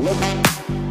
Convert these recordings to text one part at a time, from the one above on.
Look.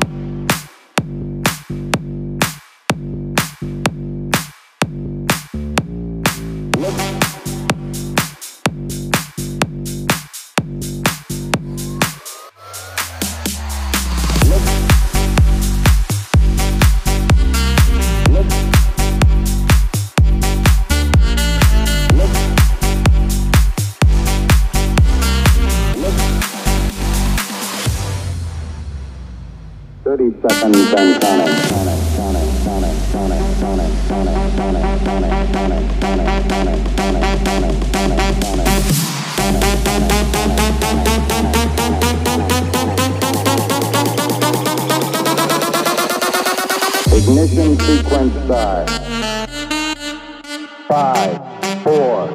porn star. Five, four,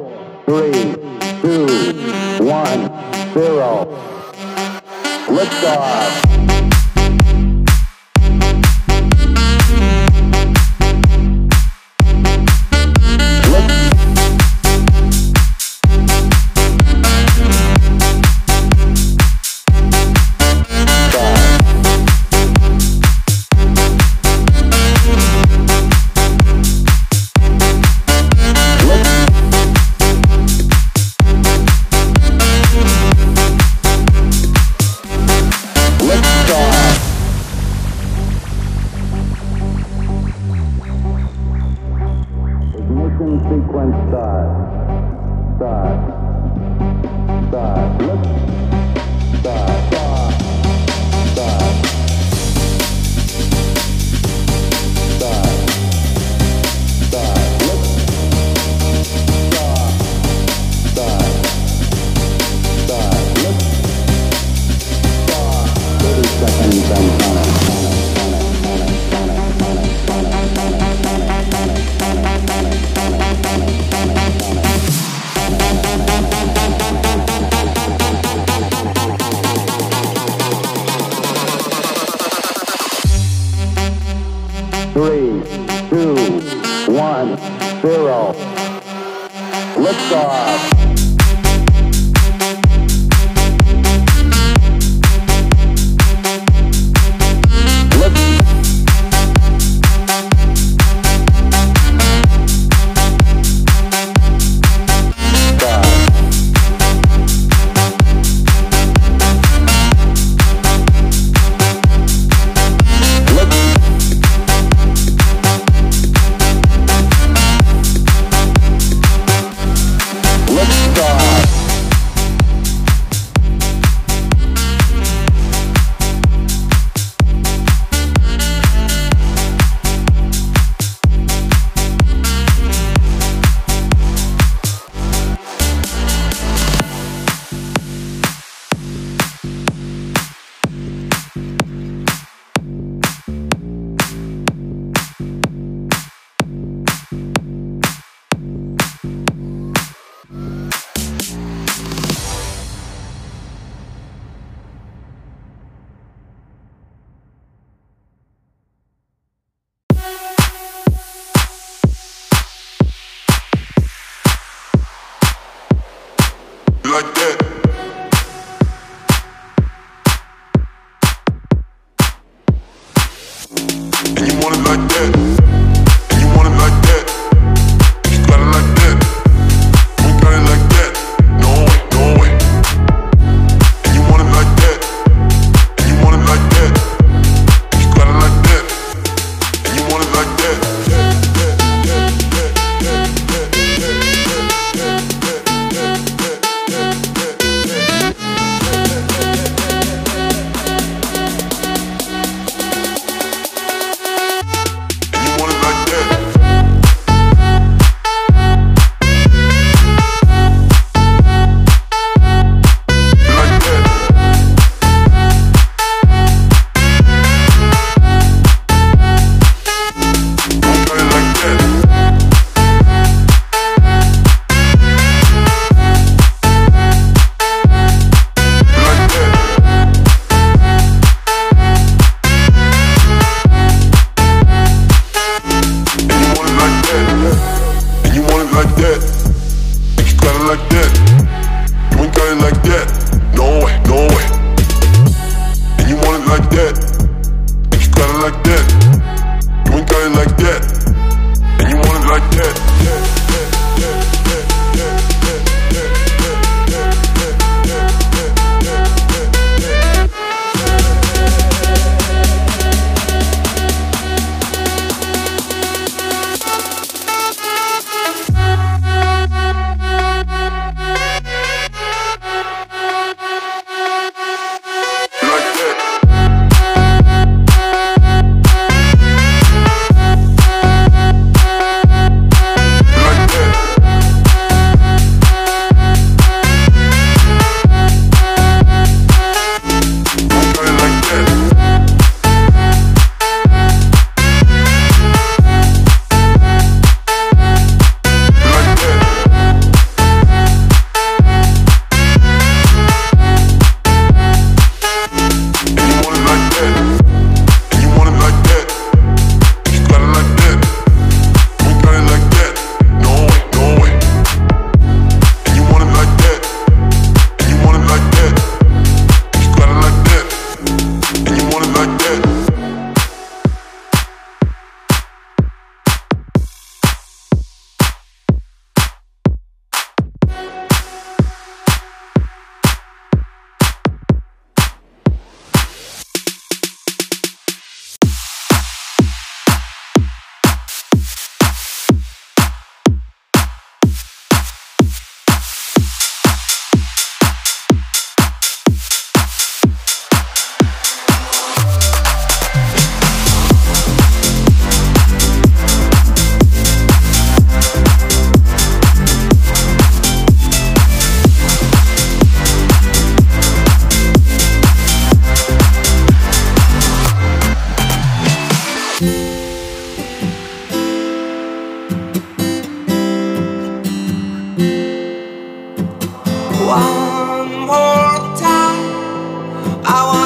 three, two, one, zero. Liftoff. one, zero. Liftoff.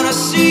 I see